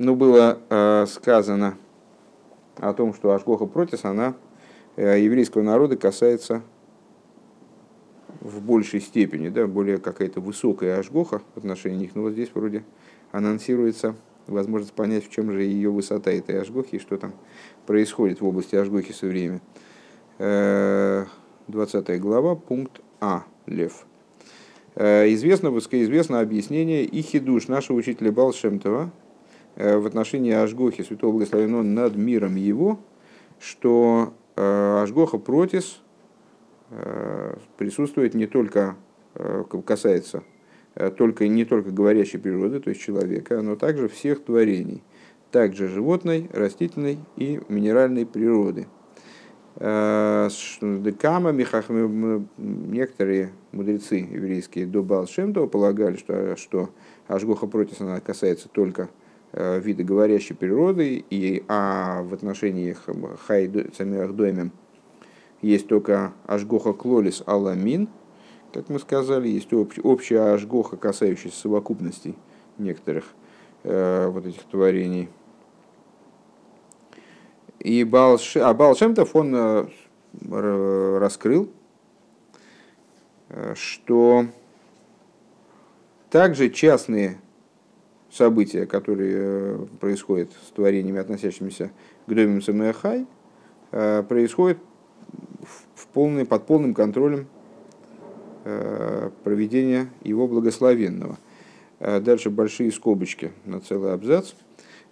ну, было э, сказано о том, что Ашгоха Протис, она э, еврейского народа касается в большей степени, да, более какая-то высокая Ашгоха в отношении них. Но вот здесь вроде анонсируется возможность понять, в чем же ее высота этой Ашгохи и что там происходит в области Ашгохи со временем. 20 глава, пункт А, Лев. Известно, известно объяснение и хидуш нашего учителя Балшемтова в отношении Ашгохи, святого благословенного над миром его, что Ашгоха Протис присутствует не только, касается только, не только говорящей природы, то есть человека, но также всех творений, также животной, растительной и минеральной природы – Э, Декама, некоторые мудрецы еврейские до Балшемтова полагали, что, что Ашгоха Протис она касается только э, вида говорящей природы, и, а в отношении Хай Самирах Доймем есть только Ашгоха Клолис Аламин, как мы сказали, есть общая Ашгоха, касающаяся совокупности некоторых э, вот этих творений – и Балш... а Балшемтов он э, раскрыл, э, что также частные события, которые э, происходят с творениями, относящимися к Домим Самэхай, происходят в полный, под полным контролем проведения его благословенного. Дальше большие скобочки на целый абзац.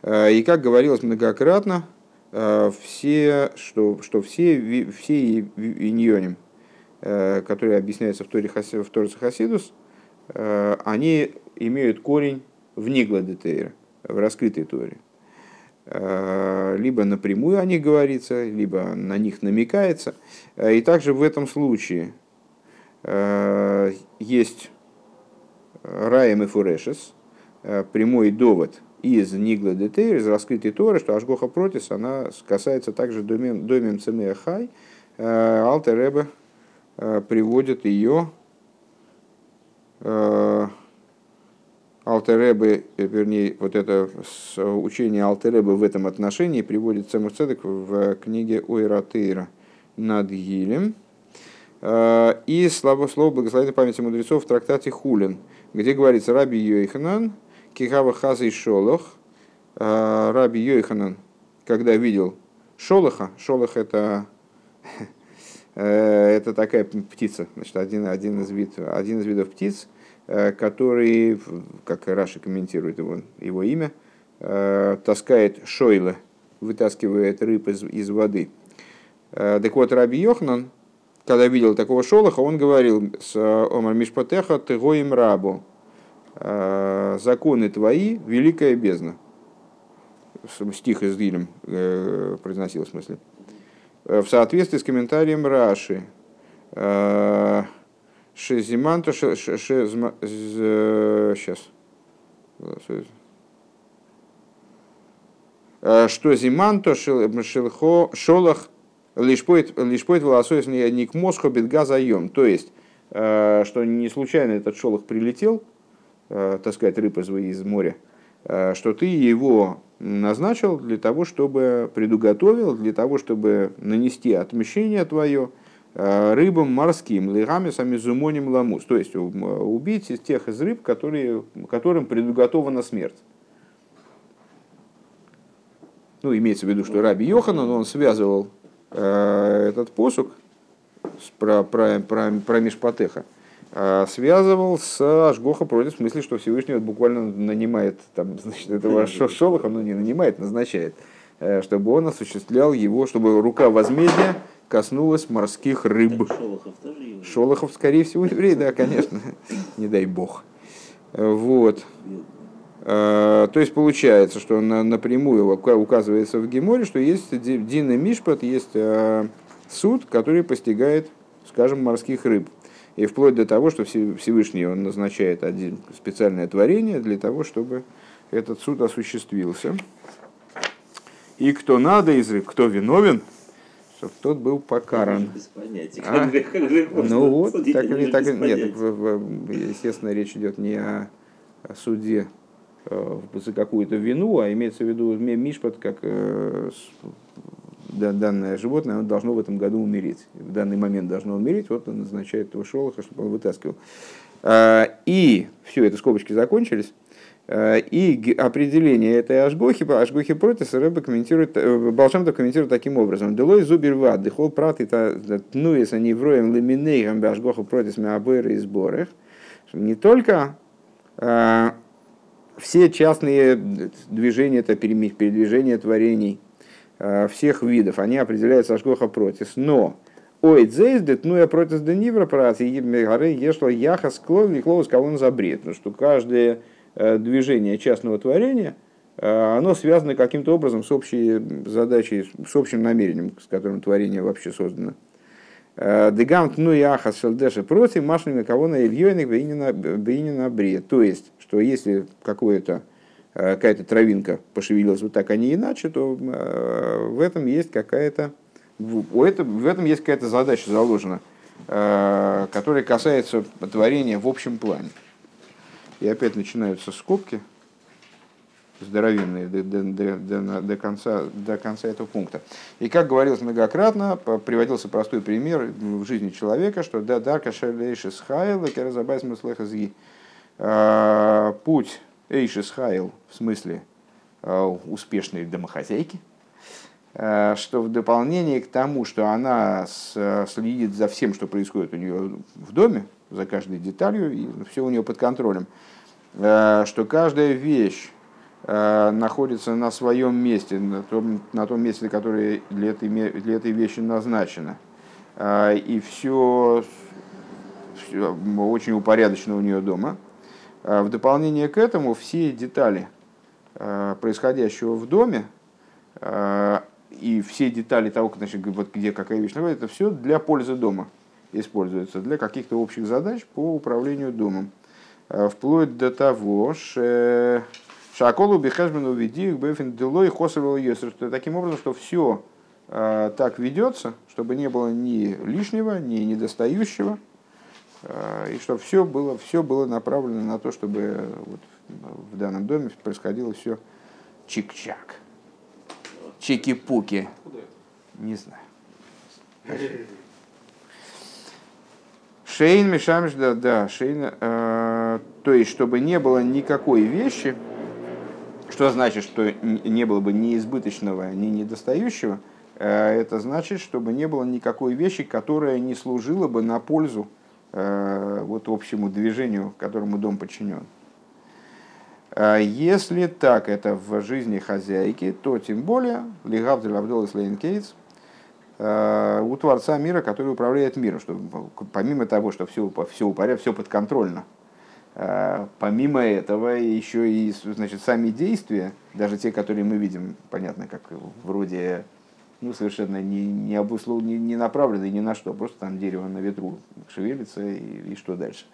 И как говорилось многократно, Э, все, что, что все, все иньоним, э, которые объясняются в Торе, в Торе Хасидус, э, они имеют корень в Нигладетейра, в раскрытой Торе. Либо напрямую о них говорится, либо на них намекается. И также в этом случае есть Раем и Фурешес, прямой довод – из Нигла Детейр, из раскрытой Торы, что Ашгоха Протис, она касается также домен, домен Цемея Хай. Алтеребе приводит ее э, Алтеребе, вернее, вот это учение Алтеребе в этом отношении приводит Цемур Цедек в книге Ойратейра над Гилем. И слово, слово благословенной памяти мудрецов в трактате Хулин, где говорится Раби Йойханан, Кихава Хаза и Шолох, Раби Йоханан, когда видел Шолоха, Шолох это, э, это такая птица, значит, один, один, из вид, один из видов птиц, э, который, как Раши комментирует его, его имя, э, таскает шойла, вытаскивает рыб из, из воды. Так вот, Раби Йохнан, когда видел такого шолоха, он говорил с Омар Мишпатеха ты гоим рабу, Э, законы твои, великая бездна. Стих из Гилем э, произносил в смысле. Э, в соответствии с комментарием Раши. Шезиманто сейчас. Что зиманто шелхо шолах лишь поет волосой не к мосхо бедгазаем. То есть, что не случайно этот шолох прилетел, Э, таскать рыб из, моря, э, что ты его назначил для того, чтобы предуготовил, для того, чтобы нанести отмещение твое э, рыбам морским, лигамисами зумоним ламус, то есть убить из тех из рыб, которые, которым предуготована смерть. Ну, имеется в виду, что Раби Йоханан, он связывал э, этот посук с, про, про, про, про Мишпатеха, а, связывал с Ашгоха против, в смысле, что Всевышний вот буквально нанимает там, значит, этого Шолоха, ну не нанимает, назначает, э, чтобы он осуществлял его, чтобы рука возмездия коснулась морских рыб. Шолохов тоже еврей? Шолохов, скорее всего, еврей, да, конечно, не дай бог. Вот. А, то есть получается, что напрямую указывается в Геморе, что есть Дин и Мишпат, есть а, суд, который постигает, скажем, морских рыб. И вплоть до того, что Всевышний он назначает один специальное творение для того, чтобы этот суд осуществился. И кто надо из рыб, кто виновен, чтобы тот был покаран. А? Ну вот, так или так, нет, естественно, речь идет не о, суде за какую-то вину, а имеется в виду мишпат, как данное животное, оно должно в этом году умереть. В данный момент должно умереть, вот он назначает этого шолоха, чтобы он вытаскивал. И все, это скобочки закончились. И определение этой ажгохи, ажгохи протис, Рэбе комментирует, Балшамтов комментирует таким образом. Делой зуберва, дыхол прат, это ну если они вроем леминейгам ажгоху протис меабойры и сборах. Не только все частные движения, это передвижение творений всех видов, они определяются ажгоха протис, но Ой, дзейздет, ну я против денивра прат, и горы ешло яха склон и клоус кого он забред. Потому что каждое э, движение частного творения, э, оно связано каким-то образом с общей задачей, с общим намерением, с которым творение вообще создано. Э, Дегант ну и аха селдеша против машинами кого на ильёйных бейнина бред. То есть, что если какое-то какая-то травинка пошевелилась вот так, а не иначе, то в этом есть какая-то у этого, в этом есть какая-то задача заложена, э, которая касается творения в общем плане. И опять начинаются скобки здоровенные до, до, до, до, конца, до конца этого пункта. И как говорилось многократно, приводился простой пример в жизни человека, что да дарка шалейшис хайл, керазабайс муслехазги. Э, путь эйшис хайл, в смысле э, успешной домохозяйки, Э, что в дополнение к тому, что она следит за всем, что происходит у нее в доме, за каждой деталью, и все у нее под контролем, э, что каждая вещь э, находится на своем месте, на том, на том месте, которое для этой, для этой вещи назначено. И все, все очень упорядочено у нее дома. В дополнение к этому все детали происходящего в доме, и все детали того, значит, вот где какая вещь находится, это все для пользы дома используется, для каких-то общих задач по управлению домом. А, вплоть до того, что Шаколу Бехашбину Видих Бефин Делой Хосовил Йосер, что таким образом, что все а, так ведется, чтобы не было ни лишнего, ни недостающего, а, и чтобы все было, все было направлено на то, чтобы вот в данном доме происходило все чик-чак чеки-пуки. Не знаю. Шейн Мишамш, да, да, Шейн, э, то есть, чтобы не было никакой вещи, что значит, что не было бы ни избыточного, ни недостающего, э, это значит, чтобы не было никакой вещи, которая не служила бы на пользу э, вот общему движению, которому дом подчинен. А если так это в жизни хозяйки, то тем более Лигавдель Абдул Ислейн Кейтс у Творца мира, который управляет миром, что помимо того, что все, все упорядочено, все подконтрольно, э, помимо этого еще и значит, сами действия, даже те, которые мы видим, понятно, как вроде ну, совершенно не, не, обуслов, не, не направлены ни на что, просто там дерево на ветру шевелится и, и что дальше.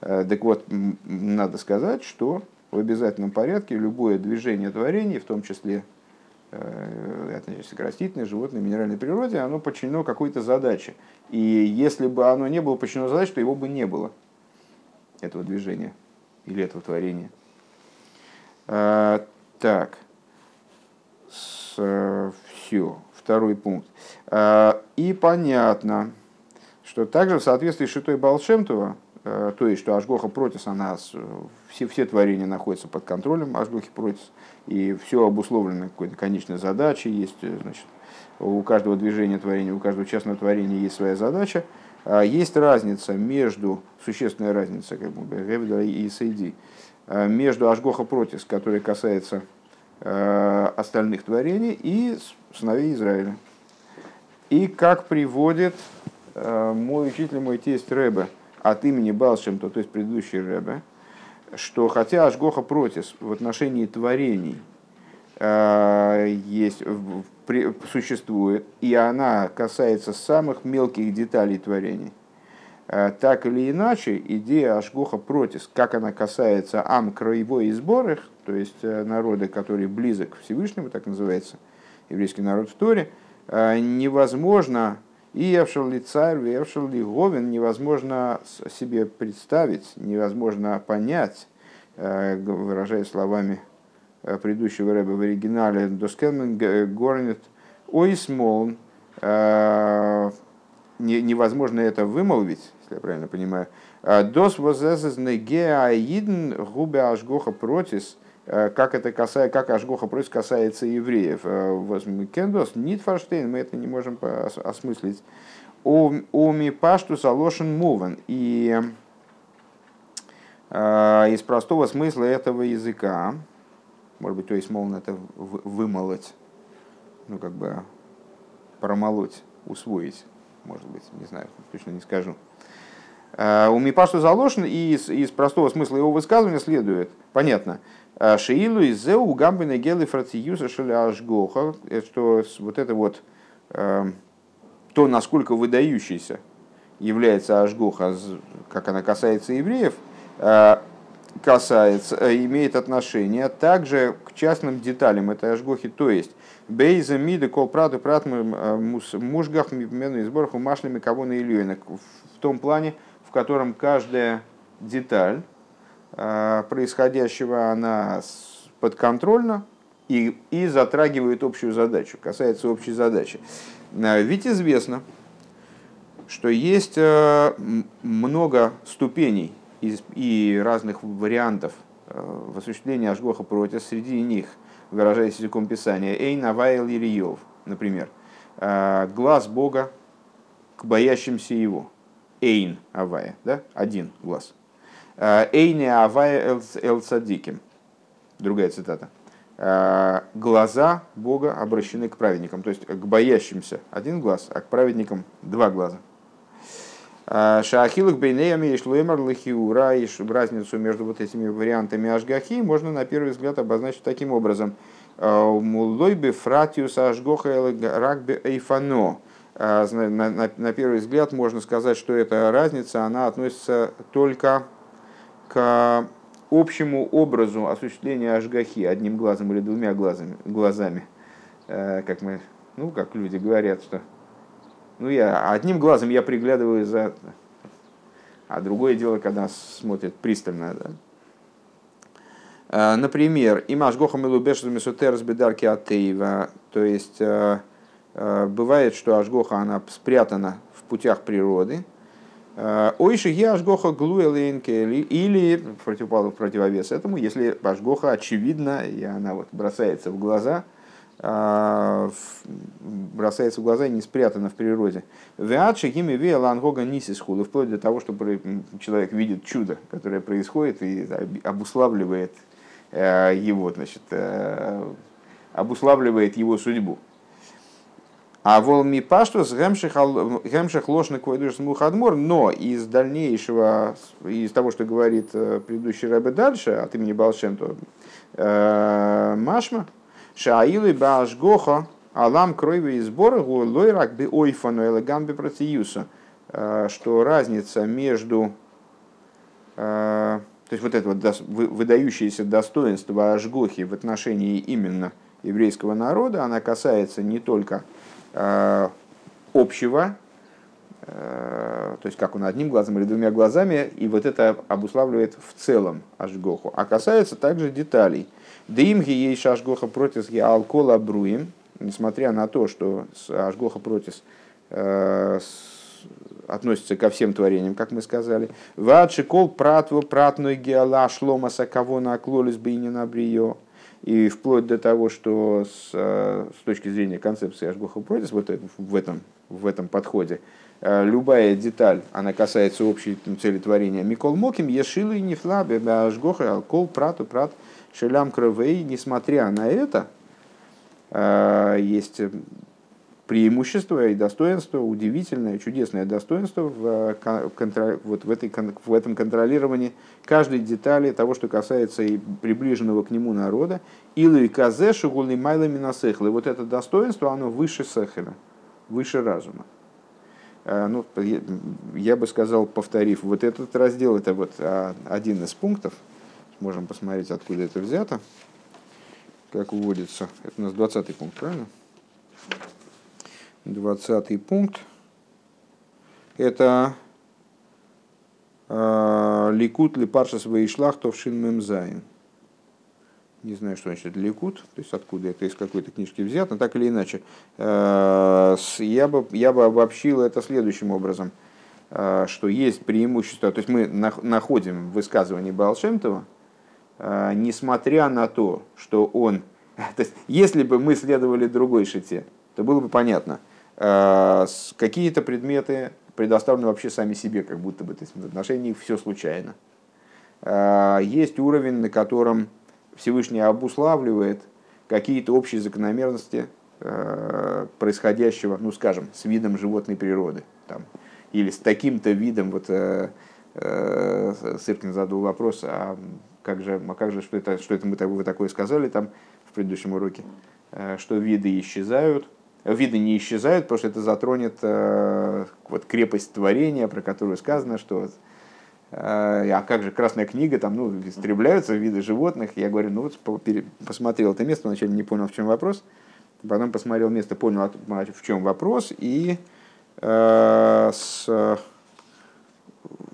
Э, так вот, надо сказать, что в обязательном порядке любое движение творений, в том числе э, относящееся к растительной, животной, минеральной природе, оно подчинено какой-то задаче. И если бы оно не было подчинено задаче, то его бы не было, этого движения или этого творения. А, так, с, все, второй пункт. А, и понятно, что также в соответствии с Шитой Балшемтова, Э, то есть, что Ашгоха Протис, она, все, все творения находятся под контролем Ашгохи Протис, и все обусловлено какой-то конечной задачей, есть, э, значит, у каждого движения творения, у каждого частного творения есть своя задача. А есть разница между, существенная разница, как бы, Гевда и Сейди, э, между Ашгоха Протис, который касается остальных творений, и сыновей Израиля. И как приводит мой учитель, мой тесть Рэбе, от имени Балшемта, то есть предыдущий Рэбе, что хотя Ашгоха Протис в отношении творений э, есть, существует, и она касается самых мелких деталей творений, э, так или иначе, идея Ашгоха Протис, как она касается Ам краевой и сборах, то есть э, народа, который близок к Всевышнему, так называется, еврейский народ в Торе, невозможно и Евшел ли царь, Евшел ли Говен невозможно себе представить, невозможно понять, выражая словами предыдущего рэба в оригинале, Доскелмен Горнет Ойсмолн, невозможно это вымолвить, если я правильно понимаю. Дос возэзэзне геаидн губе ашгоха протис, как это касается, как ашгоха протис касается евреев. Кендос, Нитфорштейн, мы это не можем осмыслить. Уми пашту салошен муван. И из простого смысла этого языка, может быть, то есть, мол, это вымолоть, ну, как бы промолоть, усвоить, может быть, не знаю, точно не скажу. Э, у Мипашту заложен, и из, из простого смысла его высказывания следует, понятно, э, Шиилу из Зеу Гамбина Гелы Фрациюса Шаляшгоха, э, что вот это вот то, насколько выдающийся является Ашгоха, как она касается евреев, касается, имеет отношение также к частным деталям этой Ашгохи, то есть Бейза миды кол праду прат мужгах мену и сборах умашлями кого на в том плане, в котором каждая деталь а, происходящего, она подконтрольна и, и затрагивает общую задачу, касается общей задачи. А, ведь известно, что есть а, много ступеней и разных вариантов в осуществлении Ашгоха против, среди них, выражаясь языком Писания, Эйн Авайл Ириев, например, глаз Бога к боящимся Его – Эйн Авая, да? один глаз. «Э, Эйне Авая эл Цадиким. Другая цитата. «Э, Глаза Бога обращены к праведникам, то есть к боящимся один глаз, а к праведникам два глаза. «Э, Шахилах бейнеями и шлоймар лахиура, и разницу между вот этими вариантами ашгахи можно на первый взгляд обозначить таким образом. Мулой бы фратиус ашгоха рагбе эйфано. На первый взгляд можно сказать, что эта разница, она относится только к общему образу осуществления ажгахи одним глазом или двумя глазами, глазами. Э, как мы, ну, как люди говорят, что ну, я одним глазом я приглядываю за... А другое дело, когда смотрят пристально. Да? Э, например, имаш гохам илубеш мисутерс бедарки атеева, то есть Э, бывает, что ажгоха она спрятана в путях природы. Э, Ойши я ажгоха глуэлейнкели или противовес этому, если ажгоха очевидна и она вот бросается в глаза, э, бросается в глаза и не спрятана в природе. Веатши гими вея лангога нисис хула, вплоть до того, что человек видит чудо, которое происходит и обуславливает его, значит, обуславливает его судьбу. А волми паштус гемших ложный койдуш мухадмор, но из дальнейшего, из того, что говорит э, предыдущий рэбе дальше, от имени Балшемту, э, Машма, Шаилы Башгоха, Алам крови и сбора лойрак би ойфану элеган би протиюса, э, что разница между то есть вот это вот выдающееся достоинство Ашгохи в отношении именно еврейского народа, она касается не только общего, э, то есть как он одним глазом или двумя глазами, и вот это обуславливает в целом ашгоху. А касается также деталей. Дымги ей ашгоха протис алкола бруим, несмотря на то, что ашгоха протис э, относится ко всем творениям, как мы сказали. Вадшикол пратву пратной геала шлома сакавона аклолис бейнина брио. И вплоть до того, что с, э, с точки зрения концепции Ашгоха Протис вот в, этом, в этом подходе, э, любая деталь, она касается общей цели творения. Микол Моким, Ешилы, Нефла, Ашгоха, Алкол, Прату, Прат, Шелям, Кровей. Несмотря на это, э, есть преимущество и достоинство, удивительное, чудесное достоинство в, контр... вот в, этой, в этом контролировании каждой детали того, что касается и приближенного к нему народа. Илу и казе шугулы майла минасехлы. Вот это достоинство, оно выше сехеля, выше разума. Э, ну, я бы сказал, повторив, вот этот раздел, это вот а, один из пунктов, можем посмотреть, откуда это взято, как уводится. Это у нас 20 пункт, правильно? Двадцатый пункт. Это Ликут ли парша свои шлах, то в шинмемзайн. Не знаю, что значит ликут, то есть откуда это из какой-то книжки взят, но так или иначе. Я бы, я бы обобщил это следующим образом, что есть преимущество, то есть мы находим в высказывании Балшемтова, несмотря на то, что он, то есть если бы мы следовали другой шите, то было бы понятно, какие-то предметы предоставлены вообще сами себе, как будто бы, то есть в отношении все случайно. А, есть уровень, на котором Всевышний обуславливает какие-то общие закономерности а, происходящего, ну скажем, с видом животной природы. Там, или с таким-то видом, вот э, э, Сыркин задал вопрос, а как же, а как же что, это, что это мы вы такое сказали там в предыдущем уроке, э, что виды исчезают, виды не исчезают, потому что это затронет э, вот, крепость творения, про которую сказано, что э, а как же Красная книга, там ну, истребляются виды животных. Я говорю, ну вот посмотрел это место, вначале не понял, в чем вопрос, потом посмотрел место, понял, в чем вопрос, и э, с,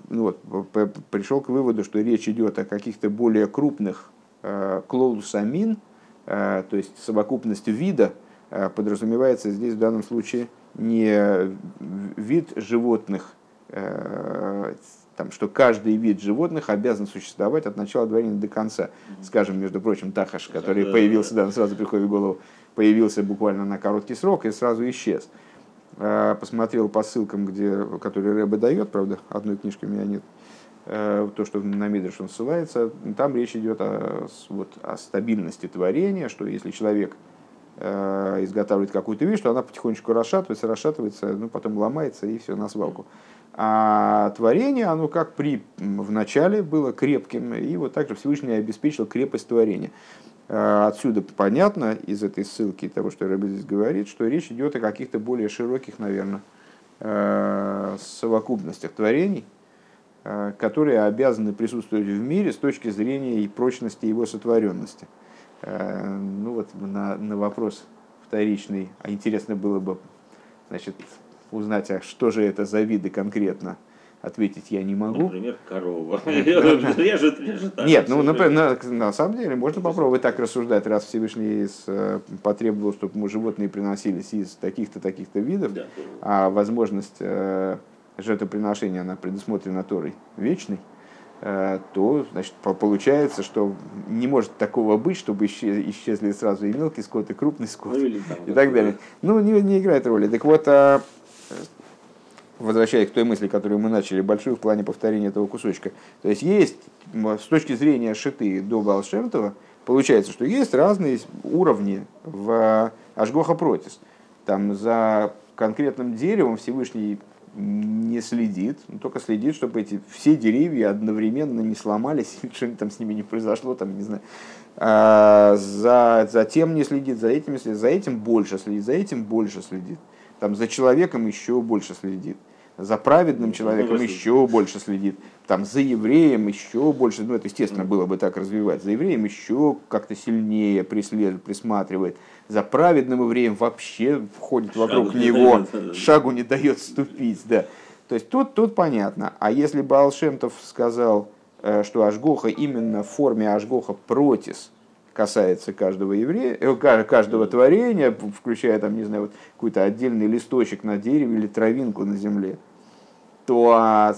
ну, вот, пришел к выводу, что речь идет о каких-то более крупных э, клоусамин, э, то есть совокупность вида, подразумевается здесь в данном случае не вид животных, э, там, что каждый вид животных обязан существовать от начала творения до конца. Скажем, между прочим, Тахаш, который появился, да, сразу приходит в голову, появился буквально на короткий срок и сразу исчез. Э, посмотрел по ссылкам, где, которые Рэбе дает, правда, одной книжки у меня нет, то, что на Мидриш он ссылается, там речь идет о, вот, о стабильности творения, что если человек Э, изготавливает какую-то вещь, что она потихонечку расшатывается, расшатывается, ну, потом ломается и все на свалку. А творение, оно как при в начале было крепким, и вот также Всевышний обеспечил крепость творения. Э, отсюда понятно из этой ссылки того, что Рэбби здесь говорит, что речь идет о каких-то более широких, наверное, э, совокупностях творений, которые обязаны присутствовать в мире с точки зрения и прочности его сотворенности. Э, ну вот на, на вопрос вторичный, а интересно было бы значит, узнать, а что же это за виды конкретно, ответить я не могу. Например, корова. Режет, режет. Нет, ну, например, на, самом деле можно попробовать так рассуждать, раз Всевышний э, потребовал, чтобы животные приносились из таких-то, таких-то видов, а возможность э, жертвоприношения, она предусмотрена Торой вечной, то значит, получается, что не может такого быть, чтобы исчезли сразу и мелкий скот, и крупный скот, ну, или, там, и так далее. Ну, не, не играет роли. Так вот, а, возвращаясь к той мысли, которую мы начали, большую в плане повторения этого кусочка. То есть есть, с точки зрения шиты до Балшемтова, получается, что есть разные уровни в Ашгоха Протис. Там за конкретным деревом Всевышний не следит, он только следит, чтобы эти все деревья одновременно не сломались, что-нибудь там с ними не произошло, там, не знаю. А, за, за тем не следит, за этим следит, за этим больше следит, за этим больше следит. Там за человеком еще больше следит. За праведным человеком еще больше следит, там за евреем еще больше, ну это естественно было бы так развивать, за евреем еще как-то сильнее преследует, присматривает, за праведным евреем вообще входит шагу вокруг него, дает, шагу не дает ступить, да. То есть тут, тут понятно. А если бы Алшемтов сказал, э, что Ашгоха именно в форме Ашгоха протис касается каждого еврея, э, каждого творения, включая там, не знаю, вот какой-то отдельный листочек на дереве или травинку на земле, то а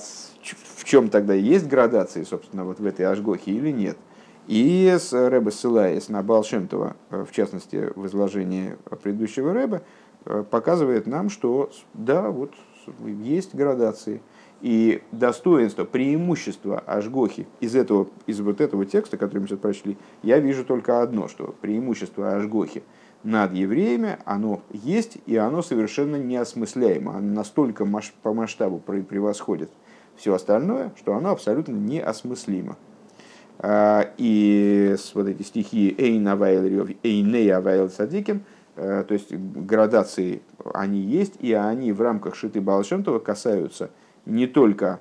в чем тогда есть градации, собственно, вот в этой Ашгохе или нет? И с Рэбе ссылаясь на Балшемтова, э, в частности, в изложении предыдущего Рэба, э, показывает нам, что да, вот есть градации. И достоинство, преимущество Ашгохи из, этого, из вот этого текста, который мы сейчас прочли, я вижу только одно, что преимущество Ашгохи – над евреями, оно есть, и оно совершенно неосмысляемо. Оно настолько по масштабу превосходит все остальное, что оно абсолютно неосмыслимо. А, и вот эти стихи «Эйн авайл Эйней авайл садиким», э, то есть градации, они есть, и они в рамках Шиты Балшемтова касаются не только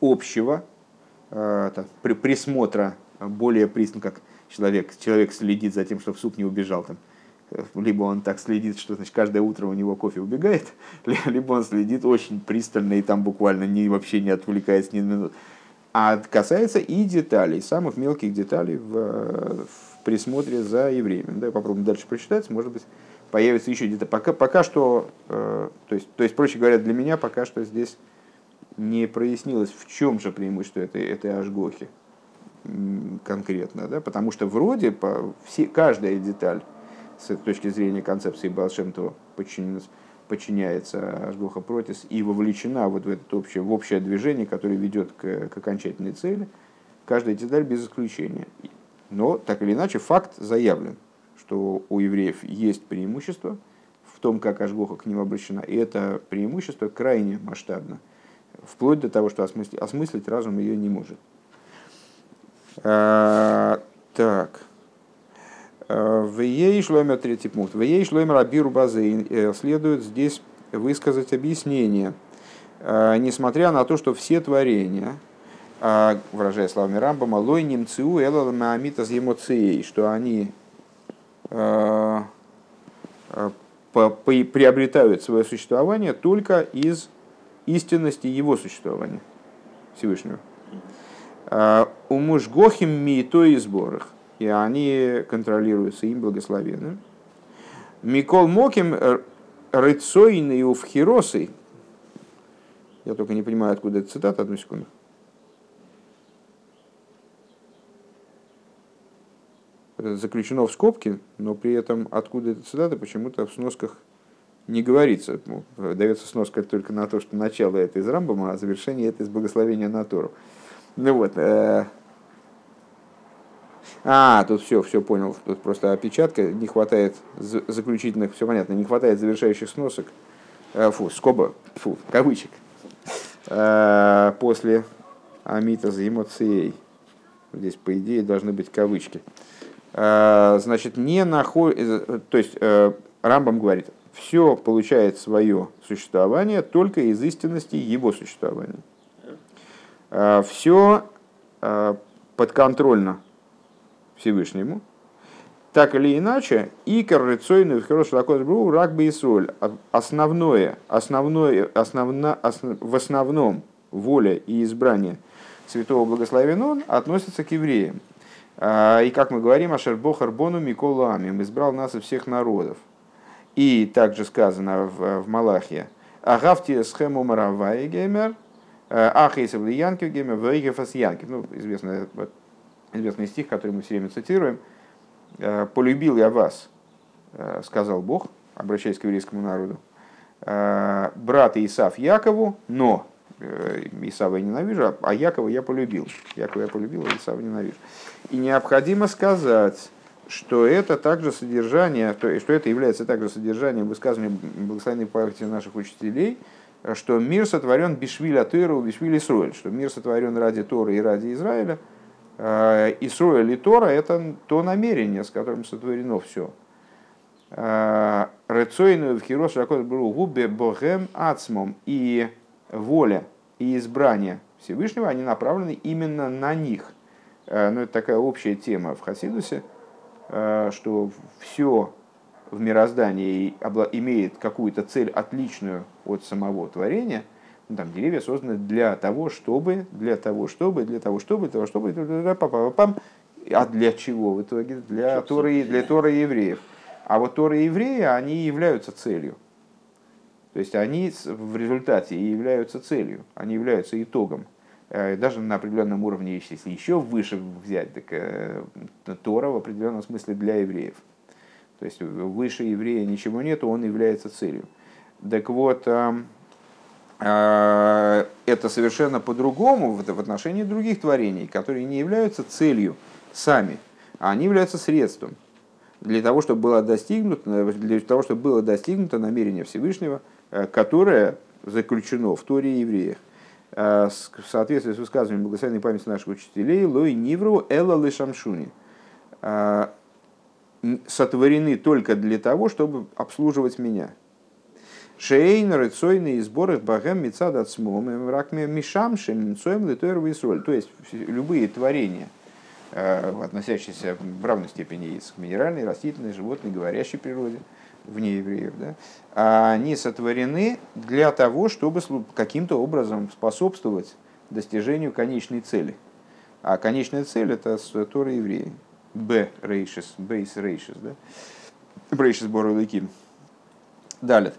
общего э, присмотра более пристально, как человек, человек следит за тем, чтобы суп не убежал там, либо он так следит, что значит, каждое утро у него кофе убегает, либо он следит очень пристально и там буквально не, вообще не отвлекается ни на минуту. А касается и деталей, самых мелких деталей в, в присмотре за евреями. Да, попробуем дальше прочитать, может быть, появится еще где-то. Пока, пока что, э, то, есть, то есть, проще говоря, для меня пока что здесь не прояснилось, в чем же преимущество этой, этой ажгохи конкретно. Да? Потому что вроде по, все, каждая деталь с точки зрения концепции Балшемтова подчинилась подчиняется Ашгоха Протис и вовлечена вот в, это общее, в общее движение, которое ведет к, к окончательной цели, каждая деталь без исключения. Но, так или иначе, факт заявлен, что у евреев есть преимущество в том, как Ашгоха к ним обращена, и это преимущество крайне масштабно, вплоть до того, что осмыслить, осмыслить разум ее не может. А, так. В ей шломер третий пункт. В ей шломер абиру базы э, следует здесь высказать объяснение. Э, несмотря на то, что все творения, э, выражая словами Рамбама, лой немцу элал маамитас емоцией, что они приобретают свое существование только из истинности его существования Всевышнего. У мужгохим ми то и сборах и они контролируются им благословенным. Микол Моким рыцойный уфхиросы. Я только не понимаю, откуда эта цитата, одну секунду. Это заключено в скобке, но при этом откуда эта цитата почему-то в сносках не говорится. Ну, дается сноска только на то, что начало это из Рамбама, а завершение это из благословения на Тору. Ну вот, э, а, тут все, все понял. Тут просто опечатка, не хватает заключительных, все понятно, не хватает завершающих сносок. Э, фу, скоба, фу, кавычек. Э, после Амита за эмоцией. Здесь, по идее, должны быть кавычки. Э, значит, не находит... То есть, Рамбам говорит, все получает свое существование только из истинности его существования. Все подконтрольно Всевышнему, так или иначе, и коррекционный хороший бру рак бы и соль. Основное, основное, основна, основ, в основном воля и избрание святого благословен относится к евреям. А, и как мы говорим, Ашер Бохар Бону Миколу Амим избрал нас из всех народов. И также сказано в, в Малахе, Агавти схему Маравай Геймер, Ахейсов Лиянкив Геймер, Вейгефас Янкив. Ну, известно, известный стих, который мы все время цитируем. «Э, «Полюбил я вас», э, сказал Бог, обращаясь к еврейскому народу, «Э, брат Исав Якову, но Исава я ненавижу, а Якова я полюбил. Якова я полюбил, а Исава ненавижу. И необходимо сказать, что это также содержание, то, что это является также содержанием высказывания благословенной памяти наших учителей, что мир сотворен бишвиля Тыру, бишвили Исруэль, что мир сотворен ради Торы и ради Израиля – Исруэль и Тора – это то намерение, с которым сотворено все. Э, Рецойную в Хирос губе богем ацмом. И воля и избрание Всевышнего, они направлены именно на них. Э, ну, это такая общая тема в Хасидусе, что все в мироздании имеет какую-то цель отличную от самого творения – там деревья созданы для того, чтобы, для того, чтобы, для того, чтобы, для того, чтобы, пам, а для чего в итоге? Для Торы, для Торы евреев. А вот Торы евреи, они являются целью. То есть они в результате и являются целью, они являются итогом. Э, даже на определенном уровне, если еще выше взять, так э, Тора в определенном смысле для евреев. То есть выше еврея ничего нет, он является целью. Так вот, это совершенно по-другому в отношении других творений, которые не являются целью сами, а они являются средством для того, чтобы было достигнуто, для того, чтобы было достигнуто намерение Всевышнего, э, которое заключено в Торе евреях. Э, в соответствии с высказыванием благословенной памяти наших учителей, Лой Нивру Элла Лешамшуни сотворены только для того, чтобы обслуживать меня – Шейн, рыцойный сборы богем мецад отсмом, рак мишам шем мцоем литойр То есть любые творения, относящиеся в равной степени к минеральной, растительной, животной, говорящей природе, вне евреев, да, они сотворены для того, чтобы каким-то образом способствовать достижению конечной цели. А конечная цель это Тора евреи. Б рейшис, бейс рейшис, да? Рейшис боруэлэким. Далее.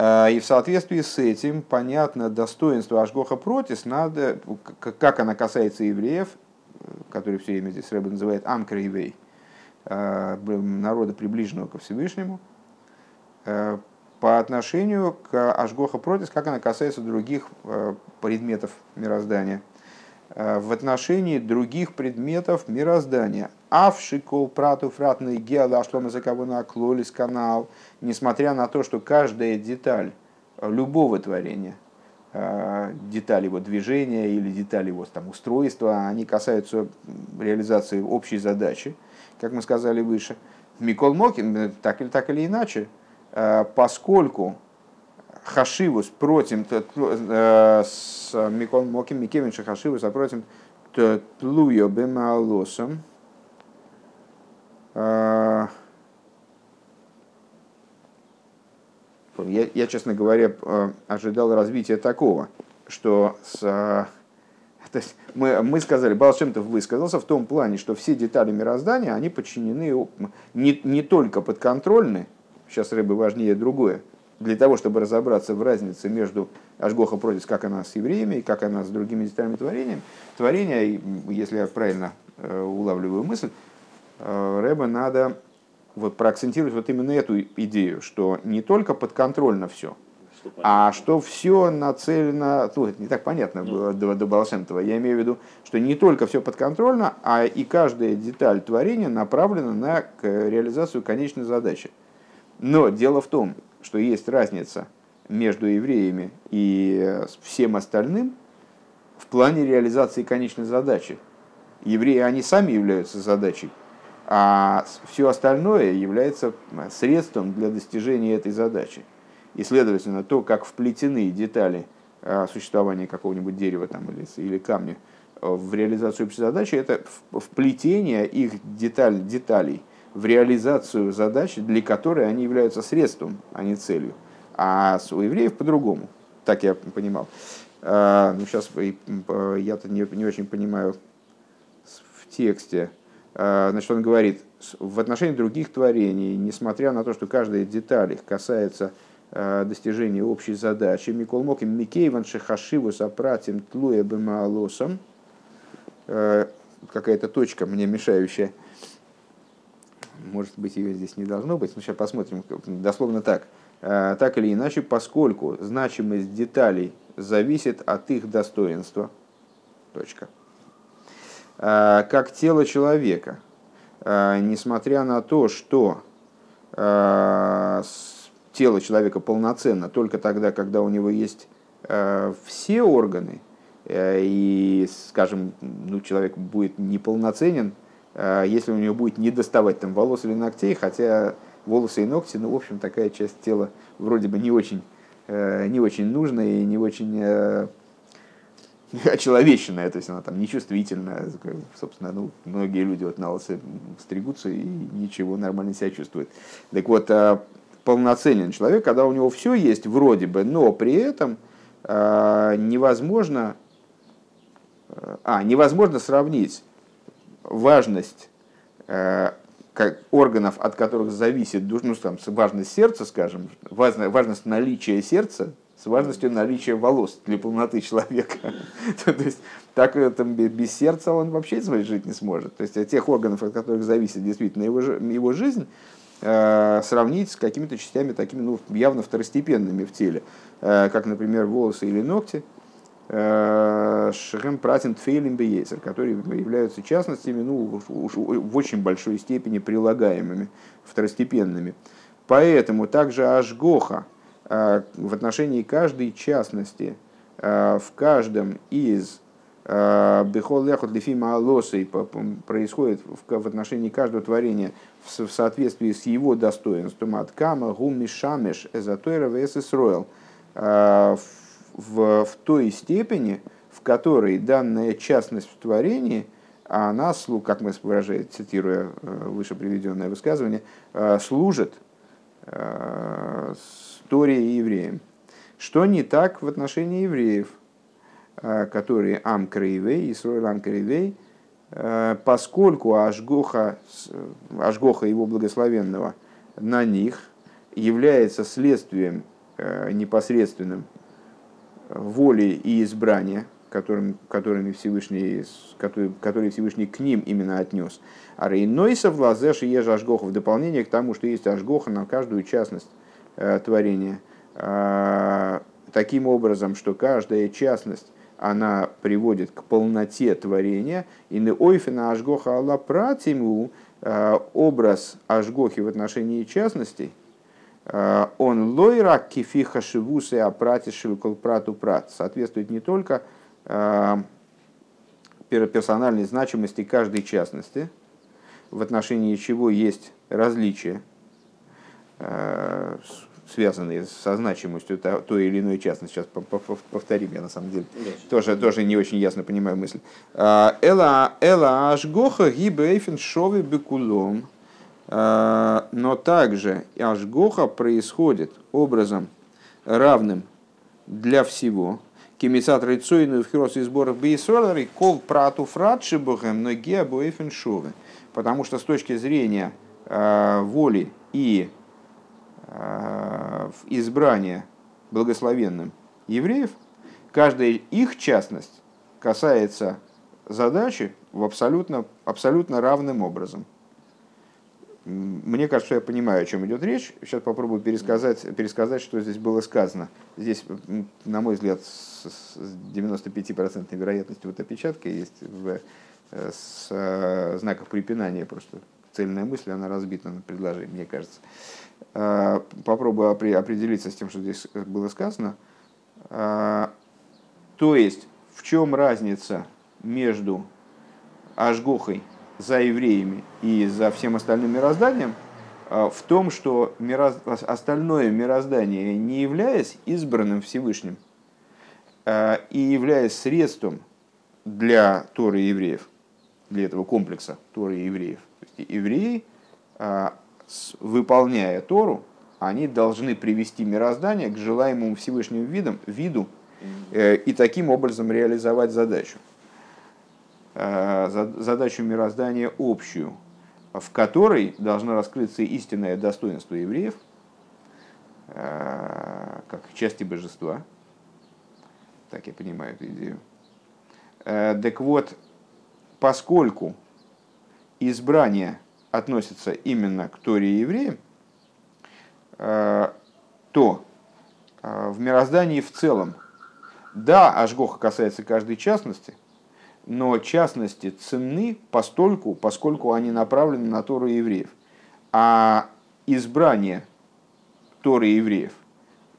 А, и в соответствии с этим понятно достоинство Ашгоха Протис, надо, как она касается евреев, который все время здесь Рэбе называет Амкрейвей, а, народа, приближенного ко Всевышнему, по отношению к Ашгоха Протис, как она касается других предметов мироздания – Э, в отношении других предметов мироздания. Авшикол прату фратный геала шлома закована клолис канал, несмотря на то, что каждая деталь любого творения, э, деталь его движения или деталь его там, устройства, они касаются реализации общей задачи, как мы сказали выше. Микол Мокин, э, так или, так или иначе, поскольку хашивус против э, с Микон Моким Микевинша хашивус, а против тлуйо бемаалосом. Я, я, честно говоря, э, ожидал развития такого, что с, э, то есть мы, мы сказали, Балшемтов высказался в том плане, что все детали мироздания, они подчинены не, не только подконтрольны, сейчас рыбы важнее другое, для того, чтобы разобраться в разнице между Ашгоха против, как она с евреями и как она с другими деталями творения, творения, если я правильно э, улавливаю мысль, Рэба надо вот проакцентировать вот именно эту идею, что не только подконтрольно все, а что все нацелено, ну, это не так понятно было до, до Балшемтова, я имею в виду, что не только все подконтрольно, а и каждая деталь творения направлена на реализацию конечной задачи. Но дело в том, что есть разница между евреями и всем остальным в плане реализации конечной задачи. Евреи, они сами являются задачей, а все остальное является средством для достижения этой задачи. И, следовательно, то, как вплетены детали а, существования какого-нибудь дерева там, или, или камня в реализацию общей задачи, это вплетение их деталь, деталей в реализацию задачи, для которой они являются средством, а не целью. А у евреев по-другому, так я понимал. А, ну, сейчас я-то не, не очень понимаю в тексте. А, значит, он говорит, в отношении других творений, несмотря на то, что каждая деталь их касается а, достижения общей задачи, Микол Моким Микейван Шехашиву Сапратим Тлуя Бемаалосом, какая-то точка мне мешающая – может быть, ее здесь не должно быть, но сейчас посмотрим, дословно так. Э, так или иначе, поскольку значимость деталей зависит от их достоинства, точка. Э, как тело человека, э, несмотря на то, что тело человека полноценно только тогда, когда у него есть все органы, и, скажем, ну, человек будет неполноценен, Э, если у него будет не доставать там волос или ногтей, хотя волосы и ногти, ну, в общем, такая часть тела вроде бы не очень, э, не очень нужная и не очень э, очеловеченная, то есть она там нечувствительная, собственно, ну, многие люди вот на лысо стригутся и ничего, нормально себя чувствуют. Так вот, полноценен человек, когда у него все есть вроде бы, но при этом невозможно, а, невозможно сравнить важность э, как органов, от которых зависит ну, там, важность сердца, скажем, важность наличия сердца с важностью наличия волос для полноты человека. То есть так там, без сердца он вообще жить не сможет. То есть от тех органов, от которых зависит действительно его, его жизнь, э, сравнить с какими-то частями такими ну, явно второстепенными в теле, э, как, например, волосы или ногти – Шрем Пратин Тфейлем Бейсер, которые являются частностями ну, в очень большой степени прилагаемыми, второстепенными. Поэтому также Ашгоха э, в отношении каждой частности, э, в каждом из э, Бехол Лехот Лефима Алосой происходит в отношении каждого творения в соответствии с его достоинством. От Кама, Гуми Шамеш, Эзотойра, Весесройл, в, в той степени, в которой данная частность в творении, а она, как мы выражаем, цитируя выше приведенное высказывание, служит Торе и евреям. Что не так в отношении евреев, которые Ам Краевей, Исроил Ам Краевей, поскольку Ашгоха, Ашгоха его благословенного на них является следствием непосредственным воли и избрания, которым, которыми Всевышний, который, который Всевышний к ним именно отнес. А Рейнойса в и Ежа Ашгоха в дополнение к тому, что есть Ашгоха на каждую частность творения. Э, таким образом, что каждая частность она приводит к полноте творения. И не ойфена Ашгоха Алла Пратиму, э, образ Ашгохи в отношении частностей – Э, он лойра кифиха шивусы апрати прату прат. Соответствует не только э, персональной значимости каждой частности, в отношении чего есть различия, э, связанные со значимостью той или иной частности. Сейчас повторим, я на самом деле тоже, тоже не очень ясно понимаю мысль. Эла ашгоха гибейфен бекулом а, но также Ашгоха происходит образом равным для всего. Кемисат Рейцойну в Хирос и сборах Бейсолари кол прату фратши богем ноги шовы. Потому что с точки зрения э, воли и э, избрания благословенным евреев, каждая их частность касается задачи в абсолютно, абсолютно равным образом. Мне кажется, что я понимаю, о чем идет речь. Сейчас попробую пересказать, пересказать, что здесь было сказано. Здесь, на мой взгляд, с 95% вероятностью вот опечатка есть в э, с э, знаков препинания просто цельная мысль, она разбита на предложение, мне кажется. Э, попробую определиться с тем, что здесь было сказано. То есть, в чем разница между Ашгохой за евреями и за всем остальным мирозданием а, в том, что остальное мироздание, не являясь избранным Всевышним а, и являясь средством для Торы евреев, для этого комплекса Торы евреев, то есть евреи, а, выполняя Тору, они должны привести мироздание к желаемому Всевышнему видам, виду э, и таким образом реализовать задачу. Э, задачу мироздания общую, в которой должно раскрыться истинное достоинство евреев, э, как части божества. Так я понимаю эту идею. Э, так вот, поскольку избрание относится именно к Торе и евреям, то в мироздании в целом, да, Ашгоха касается каждой частности – но частности ценны постольку, поскольку они направлены на Тору евреев. А избрание Торы евреев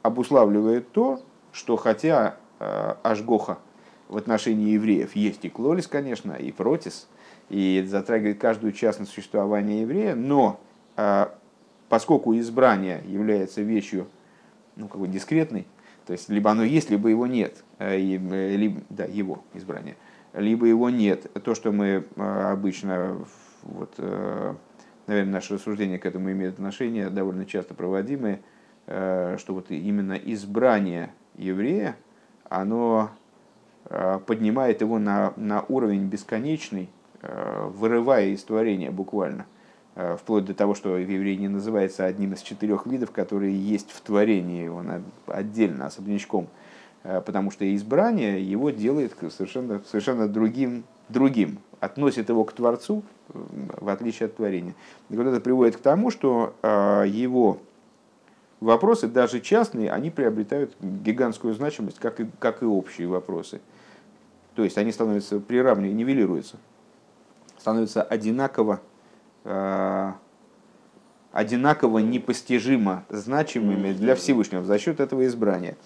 обуславливает то, что хотя э, Ашгоха в отношении евреев есть и Клолис, конечно, и Протис, и затрагивает каждую частность существования еврея, но э, поскольку избрание является вещью ну, как бы дискретной, то есть либо оно есть, либо его нет, э, либо, да, его избрание – либо его нет. То, что мы э, обычно, вот, э, наверное, наше рассуждение к этому имеет отношение, довольно часто проводимые, э, что вот именно избрание еврея, оно поднимает его на, на уровень бесконечный, вырывая из творения буквально. Вплоть до того, что еврей не называется одним из четырех видов, которые есть в творении, он отдельно, особнячком – Э, потому что избрание его делает совершенно, совершенно другим, другим, относит его к Творцу, в отличие от творения. И вот это приводит к тому, что э, его вопросы, даже частные, они приобретают гигантскую значимость, как и, как и общие вопросы. То есть они становятся приравниваются, нивелируются, становятся одинаково, э, одинаково непостижимо значимыми для Всевышнего за счет этого избрания.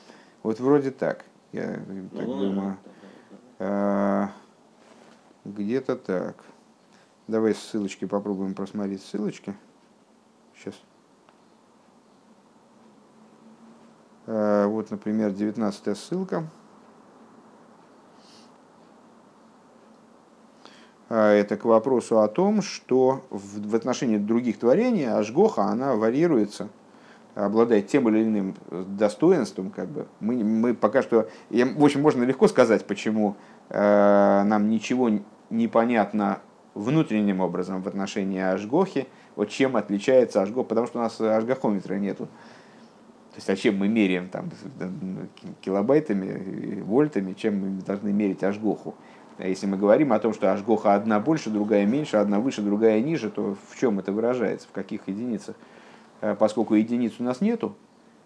Вот вроде так. Я так ну, думаю. А, где-то так. Давай ссылочки попробуем просмотреть ссылочки. Сейчас. А, вот, например, 19 ссылка. Это к вопросу о том, что в отношении других творений Ашгоха, она варьируется, обладает тем или иным достоинством. Как бы. мы, мы пока что... В общем, можно легко сказать, почему нам ничего не понятно внутренним образом в отношении Ашгохи, вот чем отличается Ашгох, потому что у нас ашгохометра нету. То есть, а чем мы меряем там, килобайтами, вольтами, чем мы должны мерить Ашгоху? Если мы говорим о том, что Ашгоха одна больше, другая меньше, одна выше, другая ниже, то в чем это выражается, в каких единицах? А поскольку единиц у нас нету,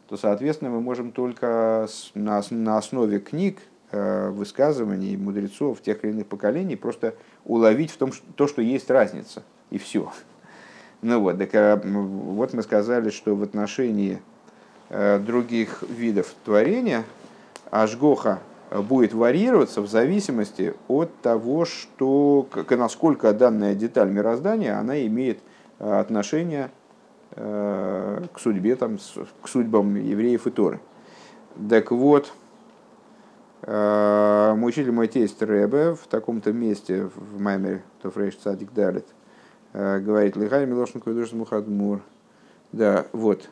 то, соответственно, мы можем только на, основе книг, э, высказываний мудрецов тех или иных поколений просто уловить в том, что, то, что есть разница, и все. Ну вот, так, а, вот мы сказали, что в отношении э, других видов творения Ашгоха будет варьироваться в зависимости от того, что, насколько данная деталь мироздания она имеет э, отношение э, к судьбе, там, к судьбам евреев и Торы. Так вот, мой учитель, мой тесть Рэбе в таком-то месте в Маймере, то Фрейш Цадик Далит, Э, говорит Лихай Милошин Кведуш Мухадмур. Да, вот.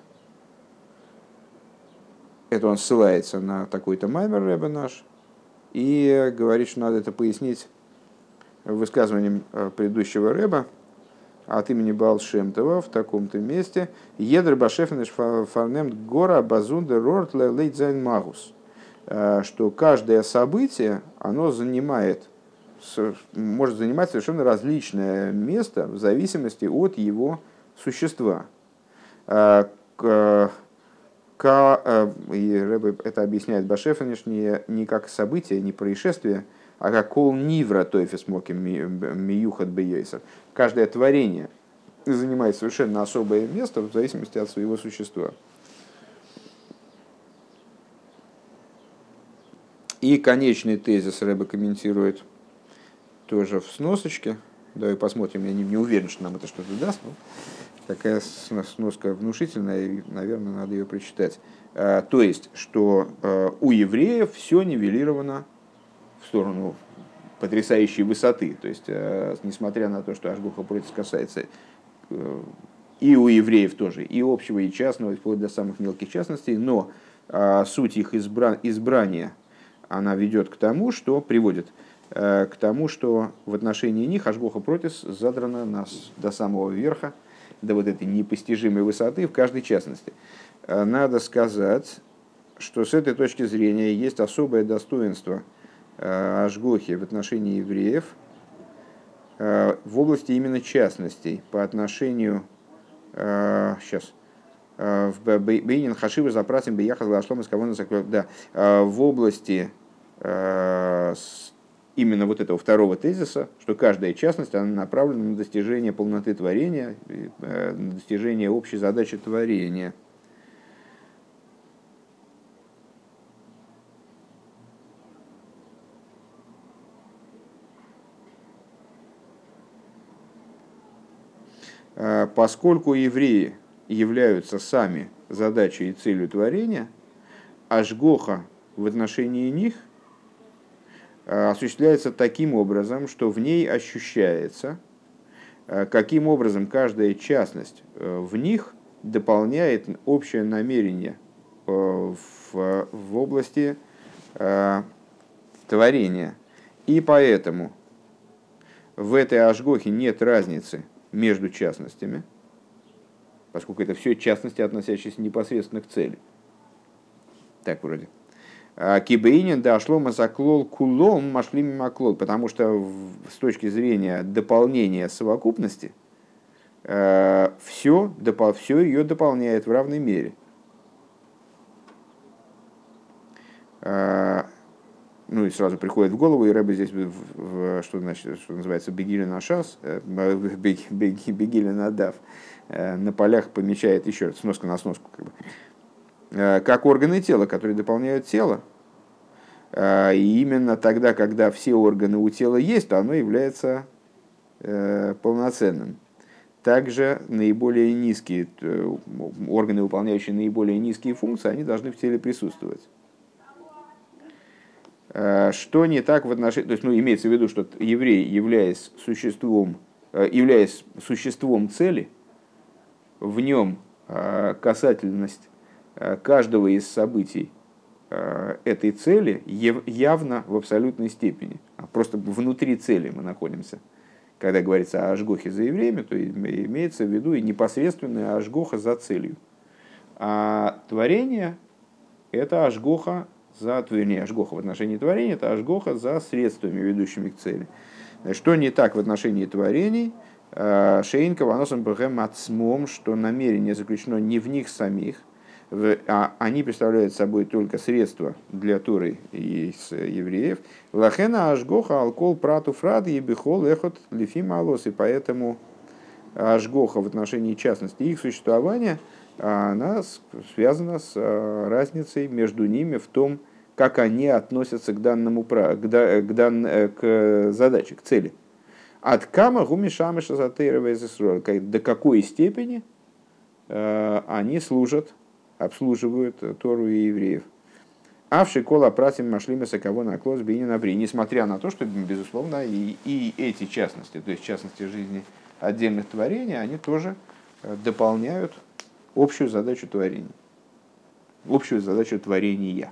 Это он ссылается на такой-то маймер Рэбе наш и говорит, что надо это пояснить высказыванием э, предыдущего Рэба от имени Балшемтова в таком-то месте. יעדער באַשעפֿעניש פֿאַרנעמט גאָר אַ באַזונדער אָרט לויט זײַן מהות. Э, что каждое событие, оно занимает может занимать совершенно различное место в зависимости от его существа. К, а, и Рэбе это объясняет Башефаниш не, не как событие, не происшествие, а как кол нивра тойфес моки миюхат бейсер. Каждое творение занимает совершенно особое место в зависимости от своего существа. И конечный тезис Рэбе комментирует – тоже в сносочке. Давай посмотрим, я не, не уверен, что нам это что-то даст. Но такая сноска внушительная, и, наверное, надо ее прочитать. А, то есть, что а, у евреев все нивелировано в сторону потрясающей высоты. То есть, а, несмотря на то, что Ашгуха против касается э, и у евреев тоже, и общего, и частного, вплоть до самых мелких частностей, но суть их избра... избрания, она ведет к тому, что приводит Э, к тому, что в отношении них Ашгоха Протис задрана нас до самого верха, до вот этой непостижимой высоты в каждой частности. Э, надо сказать, что с этой точки зрения есть особое достоинство Ашгохи в отношении евреев в области именно частностей по отношению сейчас в Бейнин Хашива запрасим Бияхаз Лашлом из кого да, в области именно вот этого второго тезиса, что каждая частность она направлена на достижение полноты творения, э, на достижение общей задачи творения. Э, поскольку евреи являются сами задачей и целью творения, Ашгоха в отношении них – осуществляется таким образом, что в ней ощущается, э, каким образом каждая частность э, в них дополняет общее намерение в, в области творения. И поэтому в этой ажгохе нет разницы между частностями, поскольку это все частности, относящиеся непосредственно к цели. Так вроде. А, Кибейнин да шлома заклол кулом машлими маклол, потому что с точки зрения дополнения совокупности все, э, все ее дополняет в равной мере. А, ну и сразу приходит в голову, и Рэбе здесь, в, в, что, значит, что называется, бегили на шас, э, бегили на дав, э, на полях помечает еще раз, сноска на сноску, как бы, Э, как органы тела, которые дополняют тело. Э, и именно тогда, когда все органы у тела есть, то оно является э, полноценным. Также наиболее низкие органы, выполняющие наиболее низкие функции, они должны в теле присутствовать. Э, что не так в отношении... То есть, ну, имеется в виду, что еврей, являясь существом, э, являясь существом цели, в нем э, касательность каждого из событий этой цели явно в абсолютной степени. А просто внутри цели мы находимся. Когда говорится о ажгохе за евреями, то имеется в виду и непосредственная ажгоха за целью. А творение – это ажгоха за, вернее, ажгоха в отношении творения, это ажгоха за средствами, ведущими к цели. Что не так в отношении творений? А, Шейнка ваносом бхэм ацмом, что намерение заключено не в них самих, они представляют собой только средства для Туры и евреев. Лахена ажгоха алкол прату фрад и эхот лифим алос. И поэтому ажгоха в отношении частности их существования – а она связана с а, разницей между ними в том, как они относятся к данному к, дан, э, к задаче, к цели. От кама гуми шамыша до какой степени э, они служат, обслуживают Тору и евреев. А в шикола пратим машлиме кого на клос набри. Несмотря на то, что, безусловно, и, и эти частности, то есть частности жизни отдельных творений, они тоже э, дополняют общую задачу творения, общую задачу творения.